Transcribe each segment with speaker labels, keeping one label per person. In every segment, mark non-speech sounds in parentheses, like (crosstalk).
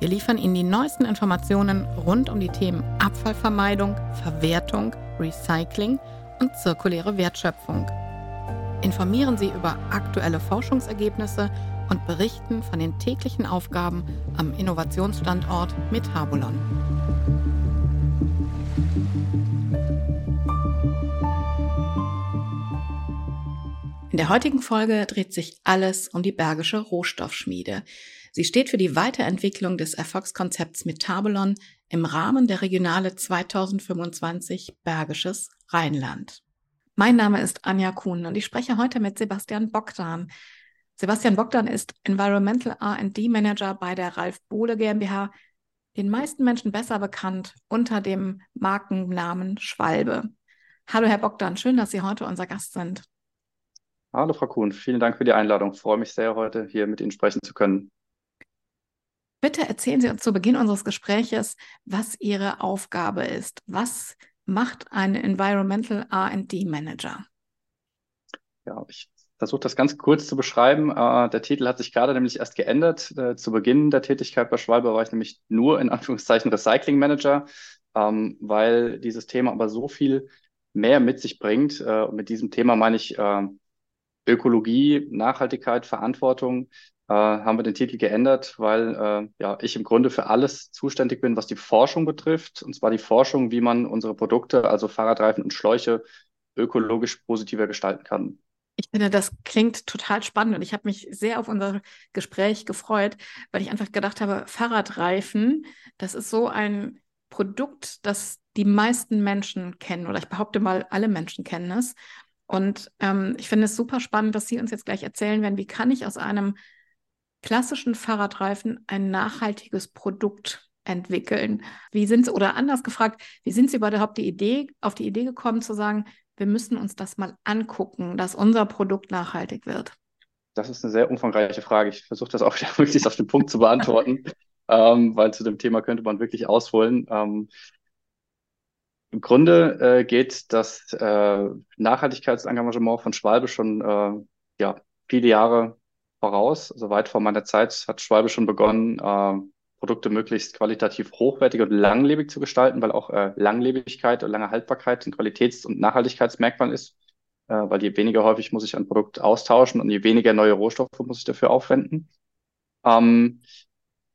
Speaker 1: Wir liefern Ihnen die neuesten Informationen rund um die Themen Abfallvermeidung, Verwertung, Recycling und zirkuläre Wertschöpfung. Informieren Sie über aktuelle Forschungsergebnisse und berichten von den täglichen Aufgaben am Innovationsstandort Metabolon. In der heutigen Folge dreht sich alles um die Bergische Rohstoffschmiede. Sie steht für die Weiterentwicklung des Erfolgskonzepts Metabolon im Rahmen der Regionale 2025 Bergisches Rheinland. Mein Name ist Anja Kuhn und ich spreche heute mit Sebastian Bogdan. Sebastian Bogdan ist Environmental R&D Manager bei der Ralf Bohle GmbH, den meisten Menschen besser bekannt unter dem Markennamen Schwalbe. Hallo Herr Bogdan, schön, dass Sie heute unser Gast sind.
Speaker 2: Hallo Frau Kuhn, vielen Dank für die Einladung. Ich freue mich sehr, heute hier mit Ihnen sprechen zu können.
Speaker 1: Bitte erzählen Sie uns zu Beginn unseres Gespräches, was Ihre Aufgabe ist. Was macht ein Environmental RD Manager?
Speaker 2: Ja, ich versuche das ganz kurz zu beschreiben. Äh, der Titel hat sich gerade nämlich erst geändert. Äh, zu Beginn der Tätigkeit bei Schwalbe war ich nämlich nur in (laughs) Anführungszeichen Recycling Manager, ähm, weil dieses Thema aber so viel mehr mit sich bringt. Äh, und mit diesem Thema meine ich äh, Ökologie, Nachhaltigkeit, Verantwortung, haben wir den Titel geändert, weil äh, ja, ich im Grunde für alles zuständig bin, was die Forschung betrifft. Und zwar die Forschung, wie man unsere Produkte, also Fahrradreifen und Schläuche, ökologisch positiver gestalten kann.
Speaker 1: Ich finde, das klingt total spannend und ich habe mich sehr auf unser Gespräch gefreut, weil ich einfach gedacht habe, Fahrradreifen, das ist so ein Produkt, das die meisten Menschen kennen oder ich behaupte mal, alle Menschen kennen es. Und ähm, ich finde es super spannend, dass Sie uns jetzt gleich erzählen werden, wie kann ich aus einem klassischen Fahrradreifen ein nachhaltiges Produkt entwickeln? Wie sind Sie, oder anders gefragt, wie sind Sie überhaupt die Idee, auf die Idee gekommen zu sagen, wir müssen uns das mal angucken, dass unser Produkt nachhaltig wird?
Speaker 2: Das ist eine sehr umfangreiche Frage. Ich versuche das auch (laughs) möglichst auf den Punkt zu beantworten, (laughs) ähm, weil zu dem Thema könnte man wirklich ausholen. Ähm, Im Grunde äh, geht das äh, Nachhaltigkeitsengagement von Schwalbe schon äh, ja, viele Jahre voraus. Also weit vor meiner Zeit hat Schwalbe schon begonnen, äh, Produkte möglichst qualitativ hochwertig und langlebig zu gestalten, weil auch äh, Langlebigkeit und lange Haltbarkeit ein Qualitäts- und Nachhaltigkeitsmerkmal ist. Äh, weil je weniger häufig muss ich ein Produkt austauschen und je weniger neue Rohstoffe muss ich dafür aufwenden. Ähm,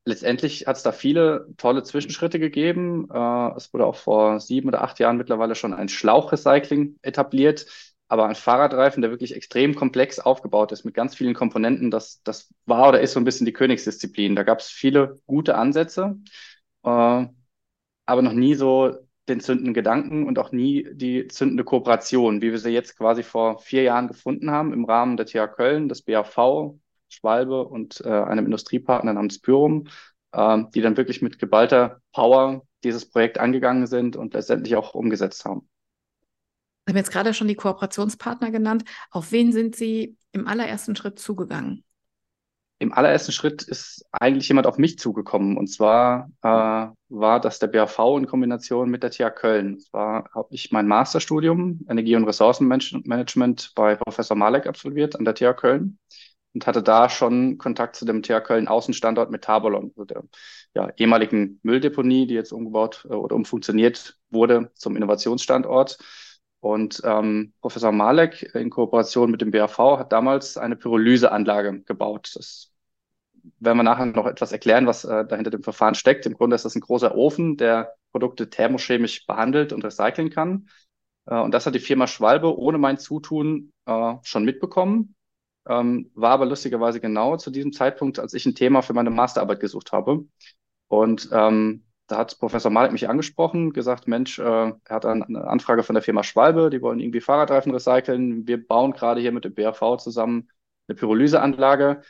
Speaker 2: letztendlich hat es da viele tolle Zwischenschritte gegeben. Äh, es wurde auch vor sieben oder acht Jahren mittlerweile schon ein Schlauchrecycling etabliert aber ein Fahrradreifen, der wirklich extrem komplex aufgebaut ist mit ganz vielen Komponenten, das, das war oder ist so ein bisschen die Königsdisziplin. Da gab es viele gute Ansätze, äh, aber noch nie so den zündenden Gedanken und auch nie die zündende Kooperation, wie wir sie jetzt quasi vor vier Jahren gefunden haben im Rahmen der TH Köln, des BAV, Schwalbe und äh, einem Industriepartner namens Pyrum, äh, die dann wirklich mit geballter Power dieses Projekt angegangen sind und letztendlich auch umgesetzt haben.
Speaker 1: Sie haben jetzt gerade schon die Kooperationspartner genannt. Auf wen sind Sie im allerersten Schritt zugegangen?
Speaker 2: Im allerersten Schritt ist eigentlich jemand auf mich zugekommen. Und zwar äh, war das der BAV in Kombination mit der TH Köln. Zwar habe ich mein Masterstudium Energie- und Ressourcenmanagement bei Professor Malek absolviert an der TH Köln und hatte da schon Kontakt zu dem TH Köln Außenstandort Metabolon, also der ja, ehemaligen Mülldeponie, die jetzt umgebaut äh, oder umfunktioniert wurde zum Innovationsstandort. Und ähm, Professor Malek in Kooperation mit dem BAV hat damals eine Pyrolyseanlage gebaut. Das werden wir nachher noch etwas erklären, was äh, dahinter dem Verfahren steckt. Im Grunde ist das ein großer Ofen, der Produkte thermochemisch behandelt und recyceln kann. Äh, und das hat die Firma Schwalbe ohne mein Zutun äh, schon mitbekommen. Ähm, war aber lustigerweise genau zu diesem Zeitpunkt, als ich ein Thema für meine Masterarbeit gesucht habe. Und ähm, da hat Professor Malik mich angesprochen, gesagt, Mensch, äh, er hat eine Anfrage von der Firma Schwalbe, die wollen irgendwie Fahrradreifen recyceln. Wir bauen gerade hier mit dem BAV zusammen eine Pyrolyseanlage.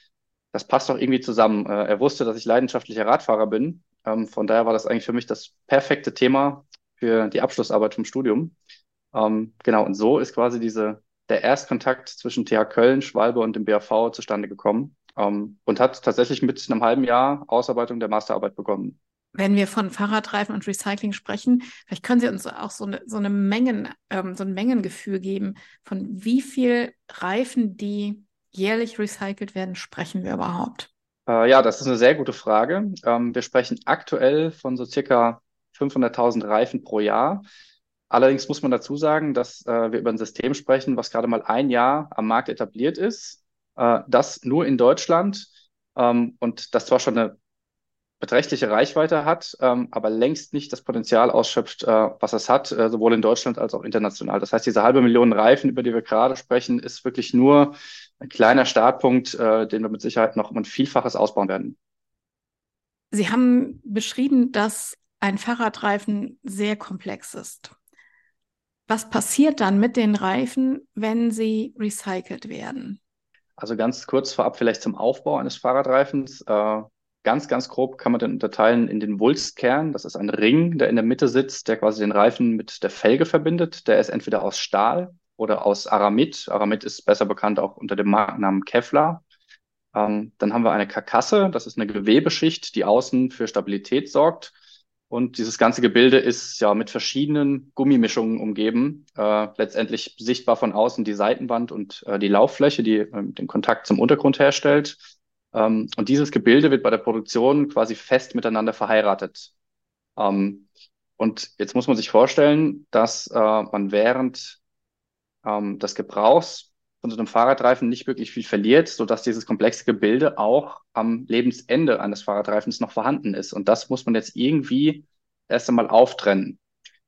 Speaker 2: Das passt doch irgendwie zusammen. Äh, er wusste, dass ich leidenschaftlicher Radfahrer bin. Ähm, von daher war das eigentlich für mich das perfekte Thema, für die Abschlussarbeit vom Studium. Ähm, genau, und so ist quasi diese, der Erstkontakt zwischen TH Köln, Schwalbe und dem BAV zustande gekommen ähm, und hat tatsächlich mit einem halben Jahr Ausarbeitung der Masterarbeit begonnen.
Speaker 1: Wenn wir von Fahrradreifen und Recycling sprechen, vielleicht können Sie uns auch so eine, so eine Mengen, ähm, so ein Mengengefühl geben, von wie viel Reifen, die jährlich recycelt werden, sprechen wir überhaupt?
Speaker 2: Äh, ja, das ist eine sehr gute Frage. Ähm, wir sprechen aktuell von so circa 500.000 Reifen pro Jahr. Allerdings muss man dazu sagen, dass äh, wir über ein System sprechen, was gerade mal ein Jahr am Markt etabliert ist. Äh, das nur in Deutschland ähm, und das zwar schon eine beträchtliche Reichweite hat, ähm, aber längst nicht das Potenzial ausschöpft, äh, was es hat, äh, sowohl in Deutschland als auch international. Das heißt, diese halbe Million Reifen, über die wir gerade sprechen, ist wirklich nur ein kleiner Startpunkt, äh, den wir mit Sicherheit noch um ein Vielfaches ausbauen werden.
Speaker 1: Sie haben beschrieben, dass ein Fahrradreifen sehr komplex ist. Was passiert dann mit den Reifen, wenn sie recycelt werden?
Speaker 2: Also ganz kurz vorab vielleicht zum Aufbau eines Fahrradreifens. Äh, ganz, ganz grob kann man den unterteilen in den Wulstkern. Das ist ein Ring, der in der Mitte sitzt, der quasi den Reifen mit der Felge verbindet. Der ist entweder aus Stahl oder aus Aramid. Aramid ist besser bekannt auch unter dem Markennamen Kevlar. Ähm, dann haben wir eine Karkasse. Das ist eine Gewebeschicht, die außen für Stabilität sorgt. Und dieses ganze Gebilde ist ja mit verschiedenen Gummimischungen umgeben. Äh, letztendlich sichtbar von außen die Seitenwand und äh, die Lauffläche, die äh, den Kontakt zum Untergrund herstellt. Ähm, und dieses Gebilde wird bei der Produktion quasi fest miteinander verheiratet. Ähm, und jetzt muss man sich vorstellen, dass äh, man während ähm, des Gebrauchs von so einem Fahrradreifen nicht wirklich viel verliert, so dass dieses komplexe Gebilde auch am Lebensende eines Fahrradreifens noch vorhanden ist. Und das muss man jetzt irgendwie erst einmal auftrennen.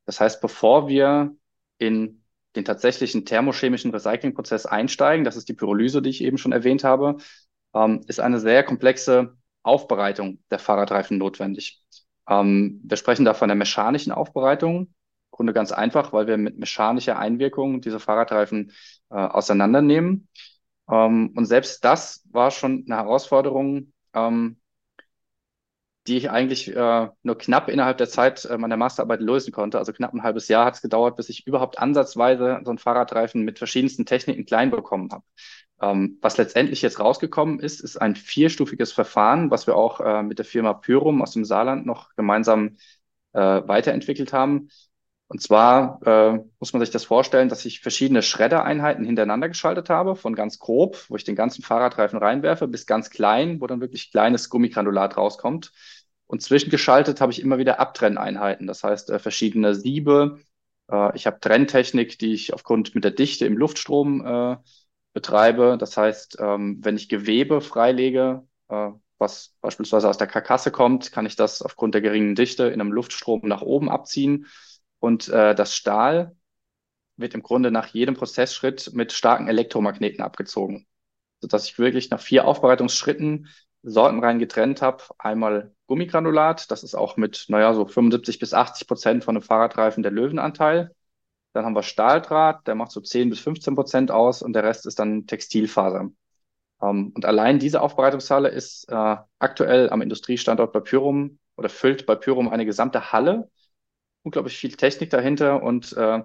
Speaker 2: Das heißt, bevor wir in den tatsächlichen thermochemischen Recyclingprozess einsteigen, das ist die Pyrolyse, die ich eben schon erwähnt habe, ähm, ist eine sehr komplexe Aufbereitung der Fahrradreifen notwendig. Ähm, wir sprechen da von der mechanischen Aufbereitung. Grunde ganz einfach, weil wir mit mechanischer Einwirkung diese Fahrradreifen äh, auseinandernehmen. Ähm, und selbst das war schon eine Herausforderung, ähm, die ich eigentlich äh, nur knapp innerhalb der Zeit äh, meiner Masterarbeit lösen konnte. Also knapp ein halbes Jahr hat es gedauert, bis ich überhaupt ansatzweise so einen Fahrradreifen mit verschiedensten Techniken klein bekommen habe. Ähm, was letztendlich jetzt rausgekommen ist, ist ein vierstufiges Verfahren, was wir auch äh, mit der Firma Pyrum aus dem Saarland noch gemeinsam äh, weiterentwickelt haben. Und zwar äh, muss man sich das vorstellen, dass ich verschiedene Schreddereinheiten hintereinander geschaltet habe, von ganz grob, wo ich den ganzen Fahrradreifen reinwerfe, bis ganz klein, wo dann wirklich kleines Gummigranulat rauskommt. Und zwischengeschaltet habe ich immer wieder Abtrenneinheiten, das heißt äh, verschiedene Siebe. Äh, ich habe Trenntechnik, die ich aufgrund mit der Dichte im Luftstrom äh, betreibe. Das heißt, ähm, wenn ich Gewebe freilege, äh, was beispielsweise aus der Karkasse kommt, kann ich das aufgrund der geringen Dichte in einem Luftstrom nach oben abziehen und äh, das Stahl wird im Grunde nach jedem Prozessschritt mit starken Elektromagneten abgezogen, sodass ich wirklich nach vier Aufbereitungsschritten sortenrein getrennt habe. Einmal Gummigranulat, das ist auch mit, naja, so 75 bis 80 Prozent von einem Fahrradreifen der Löwenanteil. Dann haben wir Stahldraht, der macht so 10 bis 15 Prozent aus und der Rest ist dann Textilfaser. Um, und allein diese Aufbereitungshalle ist äh, aktuell am Industriestandort bei Pyrum oder füllt bei Pyrum eine gesamte Halle unglaublich viel Technik dahinter und äh,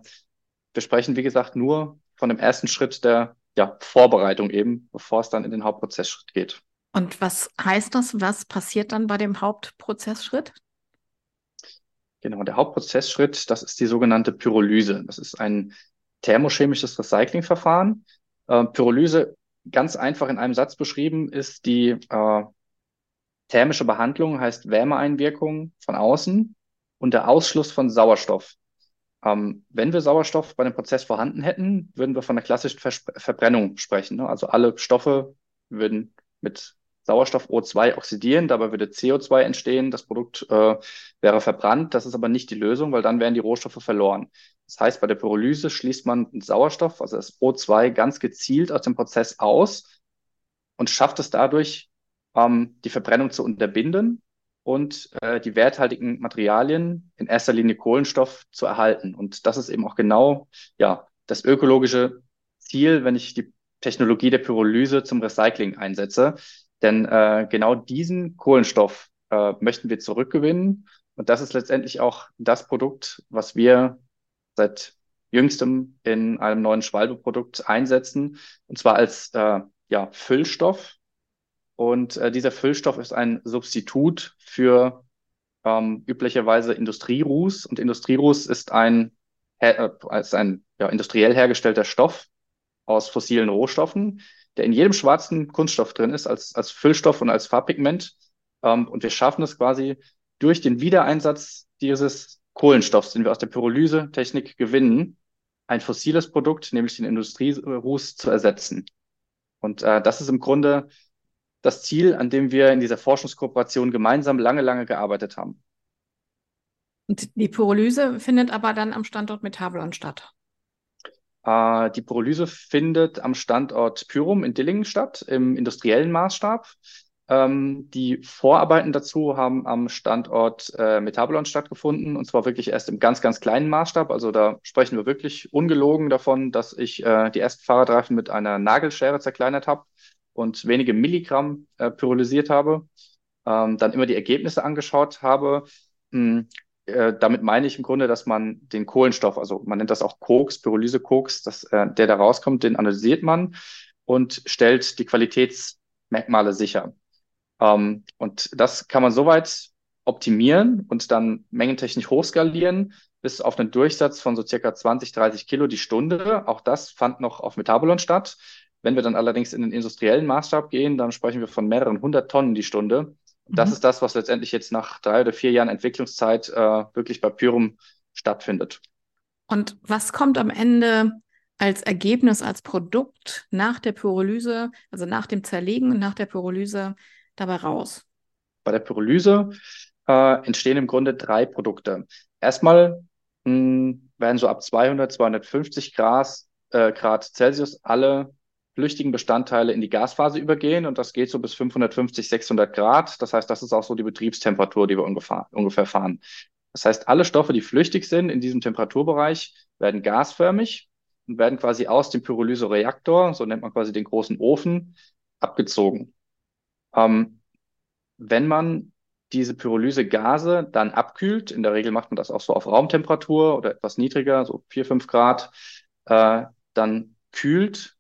Speaker 2: wir sprechen, wie gesagt, nur von dem ersten Schritt der ja, Vorbereitung eben, bevor es dann in den Hauptprozessschritt geht.
Speaker 1: Und was heißt das? Was passiert dann bei dem Hauptprozessschritt?
Speaker 2: Genau, der Hauptprozessschritt, das ist die sogenannte Pyrolyse. Das ist ein thermochemisches Recyclingverfahren. Äh, Pyrolyse, ganz einfach in einem Satz beschrieben, ist die äh, thermische Behandlung, heißt Wärmeeinwirkung von außen und der Ausschluss von Sauerstoff. Ähm, wenn wir Sauerstoff bei dem Prozess vorhanden hätten, würden wir von einer klassischen Verbrennung sprechen. Ne? Also alle Stoffe würden mit Sauerstoff O2 oxidieren, dabei würde CO2 entstehen, das Produkt äh, wäre verbrannt. Das ist aber nicht die Lösung, weil dann wären die Rohstoffe verloren. Das heißt, bei der Pyrolyse schließt man Sauerstoff, also das O2, ganz gezielt aus dem Prozess aus und schafft es dadurch, ähm, die Verbrennung zu unterbinden und äh, die werthaltigen Materialien, in erster Linie Kohlenstoff, zu erhalten. Und das ist eben auch genau ja, das ökologische Ziel, wenn ich die Technologie der Pyrolyse zum Recycling einsetze. Denn äh, genau diesen Kohlenstoff äh, möchten wir zurückgewinnen Und das ist letztendlich auch das Produkt, was wir seit jüngstem in einem neuen Schwalbe-Produkt einsetzen, und zwar als äh, ja, Füllstoff. Und äh, dieser Füllstoff ist ein Substitut für ähm, üblicherweise Industrieruß. Und Industrieruß ist ein, äh, ist ein ja, industriell hergestellter Stoff aus fossilen Rohstoffen, der in jedem schwarzen Kunststoff drin ist, als, als Füllstoff und als Farbpigment. Ähm, und wir schaffen es quasi durch den Wiedereinsatz dieses Kohlenstoffs, den wir aus der Pyrolyse-Technik gewinnen, ein fossiles Produkt, nämlich den Industrieruß, zu ersetzen. Und äh, das ist im Grunde das Ziel, an dem wir in dieser Forschungskooperation gemeinsam lange, lange gearbeitet haben.
Speaker 1: Und die Pyrolyse findet aber dann am Standort Metabolon statt.
Speaker 2: Äh, die Pyrolyse findet am Standort Pyrum in Dillingen statt, im industriellen Maßstab. Ähm, die Vorarbeiten dazu haben am Standort äh, Metabolon stattgefunden und zwar wirklich erst im ganz, ganz kleinen Maßstab. Also da sprechen wir wirklich ungelogen davon, dass ich äh, die ersten Fahrradreifen mit einer Nagelschere zerkleinert habe und wenige Milligramm äh, pyrolysiert habe. Ähm, dann immer die Ergebnisse angeschaut habe. Hm, äh, damit meine ich im Grunde, dass man den Kohlenstoff, also man nennt das auch Koks, Pyrolyse-Koks, äh, der da rauskommt, den analysiert man und stellt die Qualitätsmerkmale sicher. Ähm, und das kann man soweit optimieren und dann mengentechnisch hochskalieren bis auf einen Durchsatz von so circa 20, 30 Kilo die Stunde. Auch das fand noch auf Metabolon statt. Wenn wir dann allerdings in den industriellen Maßstab gehen, dann sprechen wir von mehreren hundert Tonnen die Stunde. Das mhm. ist das, was letztendlich jetzt nach drei oder vier Jahren Entwicklungszeit äh, wirklich bei Pyrum stattfindet.
Speaker 1: Und was kommt am Ende als Ergebnis, als Produkt nach der Pyrolyse, also nach dem Zerlegen und nach der Pyrolyse dabei raus?
Speaker 2: Bei der Pyrolyse äh, entstehen im Grunde drei Produkte. Erstmal mh, werden so ab 200, 250 Grad, äh, Grad Celsius alle flüchtigen Bestandteile in die Gasphase übergehen und das geht so bis 550, 600 Grad. Das heißt, das ist auch so die Betriebstemperatur, die wir ungefähr, fahren. Das heißt, alle Stoffe, die flüchtig sind in diesem Temperaturbereich, werden gasförmig und werden quasi aus dem Pyrolysereaktor, so nennt man quasi den großen Ofen, abgezogen. Ähm, wenn man diese Pyrolysegase dann abkühlt, in der Regel macht man das auch so auf Raumtemperatur oder etwas niedriger, so 4, 5 Grad, äh, dann kühlt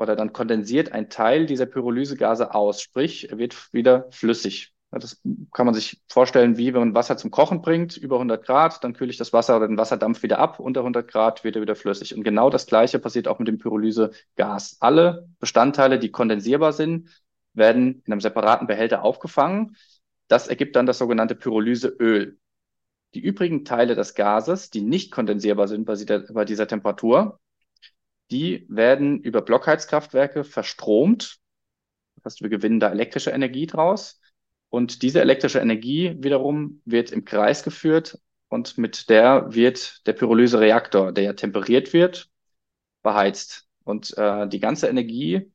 Speaker 2: oder dann kondensiert ein Teil dieser Pyrolysegase aus, sprich, er wird wieder flüssig. Das kann man sich vorstellen, wie wenn man Wasser zum Kochen bringt, über 100 Grad, dann kühle ich das Wasser oder den Wasserdampf wieder ab, unter 100 Grad wird er wieder flüssig. Und genau das Gleiche passiert auch mit dem Pyrolysegas. Alle Bestandteile, die kondensierbar sind, werden in einem separaten Behälter aufgefangen. Das ergibt dann das sogenannte Pyrolyseöl. Die übrigen Teile des Gases, die nicht kondensierbar sind bei dieser, Temperatur, die werden über Blockheizkraftwerke verstromt. Das heißt, wir gewinnen da elektrische Energie draus. Und diese elektrische Energie wiederum wird im Kreis geführt und mit der wird der Pyrolysereaktor, der ja temperiert wird, beheizt. Und äh, die ganze Energie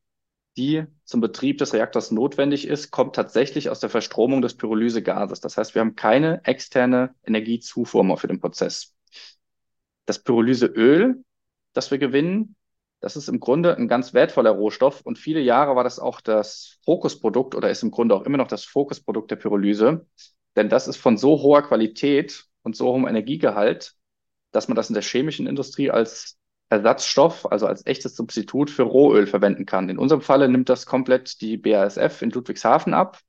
Speaker 2: die zum Betrieb des Reaktors notwendig ist, kommt tatsächlich aus der Verstromung des Pyrolysegases. Das heißt, wir haben keine externe Energiezufuhr mehr für den Prozess. Das Pyrolyseöl, das wir gewinnen, das ist im Grunde ein ganz wertvoller Rohstoff und viele Jahre war das auch das Fokusprodukt oder ist im Grunde auch immer noch das Fokusprodukt der Pyrolyse, denn das ist von so hoher Qualität und so hohem Energiegehalt, dass man das in der chemischen Industrie als Ersatzstoff, also als echtes Substitut für Rohöl verwenden kann. In unserem Falle nimmt das komplett die BASF in Ludwigshafen ab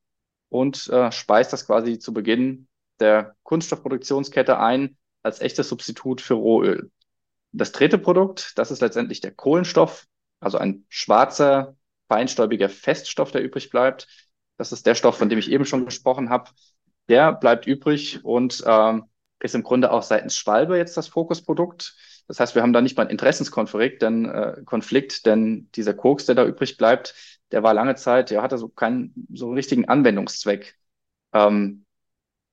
Speaker 2: und äh, speist das quasi zu Beginn der Kunststoffproduktionskette ein als echtes Substitut für Rohöl. Das dritte Produkt, das ist letztendlich der Kohlenstoff, also ein schwarzer, feinstäubiger Feststoff, der übrig bleibt. Das ist der Stoff, von dem ich eben schon gesprochen habe. Der bleibt übrig und äh, ist im Grunde auch seitens Schwalbe jetzt das Fokusprodukt. Das heißt, wir haben da nicht mal einen Interessenskonflikt, denn äh, Konflikt, denn dieser Koks, der da übrig bleibt, der war lange Zeit, der hatte so keinen so richtigen Anwendungszweck. Ähm,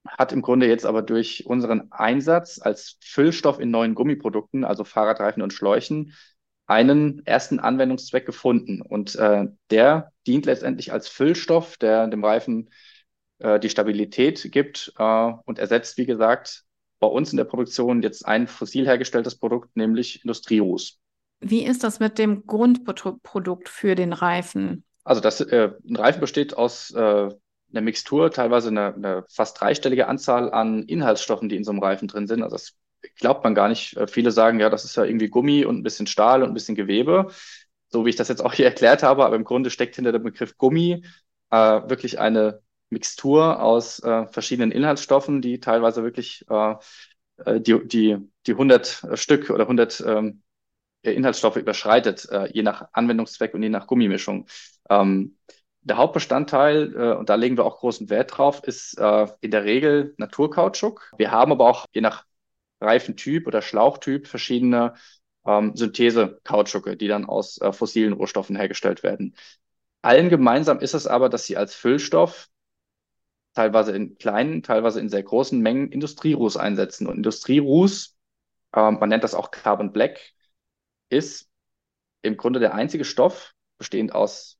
Speaker 2: hat im Grunde jetzt aber durch unseren Einsatz als Füllstoff in neuen Gummiprodukten, also Fahrradreifen und Schläuchen, einen ersten Anwendungszweck gefunden. Und äh, der dient letztendlich als Füllstoff, der dem Reifen äh, die Stabilität gibt äh, und ersetzt, wie gesagt, bei uns in der Produktion jetzt ein fossil hergestelltes Produkt, nämlich Industrieruß.
Speaker 1: Wie ist das mit dem Grundprodukt für den Reifen?
Speaker 2: Also das, äh, ein Reifen besteht aus äh, eine Mixtur, teilweise eine, eine fast dreistellige Anzahl an Inhaltsstoffen, die in so einem Reifen drin sind. Also das glaubt man gar nicht. Äh, viele sagen, ja, das ist ja irgendwie Gummi und ein bisschen Stahl und ein bisschen Gewebe, so wie ich das jetzt auch hier (laughs) erklärt habe. Aber im Grunde steckt hinter dem Begriff Gummi äh, wirklich eine Mixtur aus äh, verschiedenen Inhaltsstoffen, die teilweise wirklich äh, äh die, die, die 100 Stück oder 100 ähm, Inhaltsstoffe überschreitet, äh, je nach Anwendungszweck und je nach Gummimischung. Ähm, der Hauptbestandteil, äh, und da legen wir auch großen Wert drauf, ist äh, in der Regel Naturkautschuk. Wir haben aber auch je nach Reifentyp oder Schlauchtyp verschiedene ähm, Synthese-Kautschuke, die dann aus äh, fossilen Rohstoffen hergestellt werden. Allen gemeinsam ist es aber, dass sie als Füllstoff teilweise in kleinen, teilweise in sehr großen Mengen Industrieruß einsetzen. Und Industrieruß, ähm, man nennt das auch Carbon Black, ist im Grunde der einzige Stoff, bestehend aus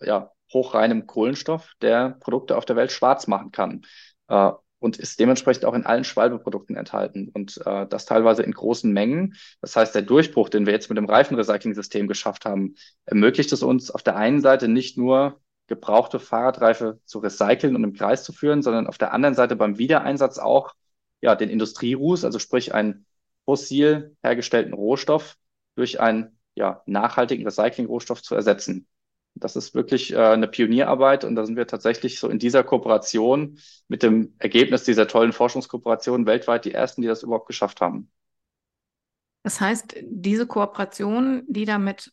Speaker 2: ja, hochreinem Kohlenstoff, der Produkte auf der Welt schwarz machen kann. Äh, und ist dementsprechend auch in allen Schwalbeprodukten enthalten und äh, das teilweise in großen Mengen. Das heißt, der Durchbruch, den wir jetzt mit dem Reifenrecycling-System geschafft haben, ermöglicht es uns auf der einen Seite nicht nur gebrauchte Fahrradreife zu recyceln und im Kreis zu führen, sondern auf der anderen Seite beim Wiedereinsatz auch ja den Industrieruß, also sprich einen fossil hergestellten Rohstoff durch einen ja, nachhaltigen Recycling-Rohstoff zu ersetzen. Das ist wirklich äh, eine Pionierarbeit und da sind wir tatsächlich so in dieser Kooperation mit dem Ergebnis dieser tollen Forschungskooperation weltweit die ersten, die das überhaupt geschafft haben.
Speaker 1: Das heißt, diese Kooperation, die damit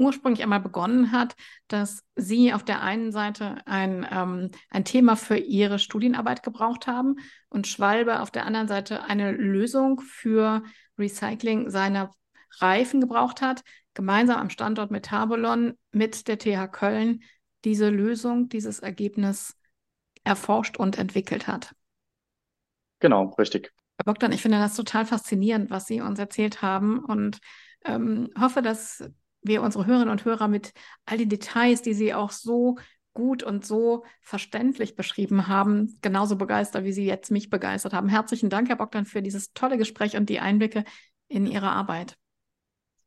Speaker 1: ursprünglich einmal begonnen hat, dass Sie auf der einen Seite ein, ähm, ein Thema für Ihre Studienarbeit gebraucht haben und Schwalbe auf der anderen Seite eine Lösung für Recycling seiner Reifen gebraucht hat, gemeinsam am Standort Metabolon mit der TH Köln diese Lösung, dieses Ergebnis erforscht und entwickelt hat.
Speaker 2: Genau, richtig.
Speaker 1: Herr Bogdan, ich finde das total faszinierend, was Sie uns erzählt haben und ähm, hoffe, dass wir unsere Hörerinnen und Hörer mit all den Details, die Sie auch so gut und so verständlich beschrieben haben, genauso begeistert, wie Sie jetzt mich begeistert haben. Herzlichen Dank, Herr Bogdan, für dieses tolle Gespräch und die Einblicke in Ihre Arbeit.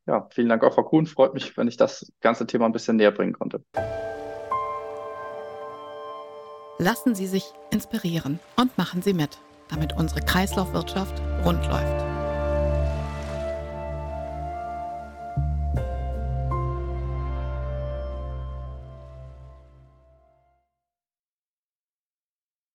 Speaker 2: Ja, vielen Dank auch, Frau Kuhn. Freut mich, wenn ich das ganze Thema ein bisschen näher bringen konnte.
Speaker 1: Lassen Sie sich inspirieren und machen Sie mit, damit unsere Kreislaufwirtschaft rund läuft.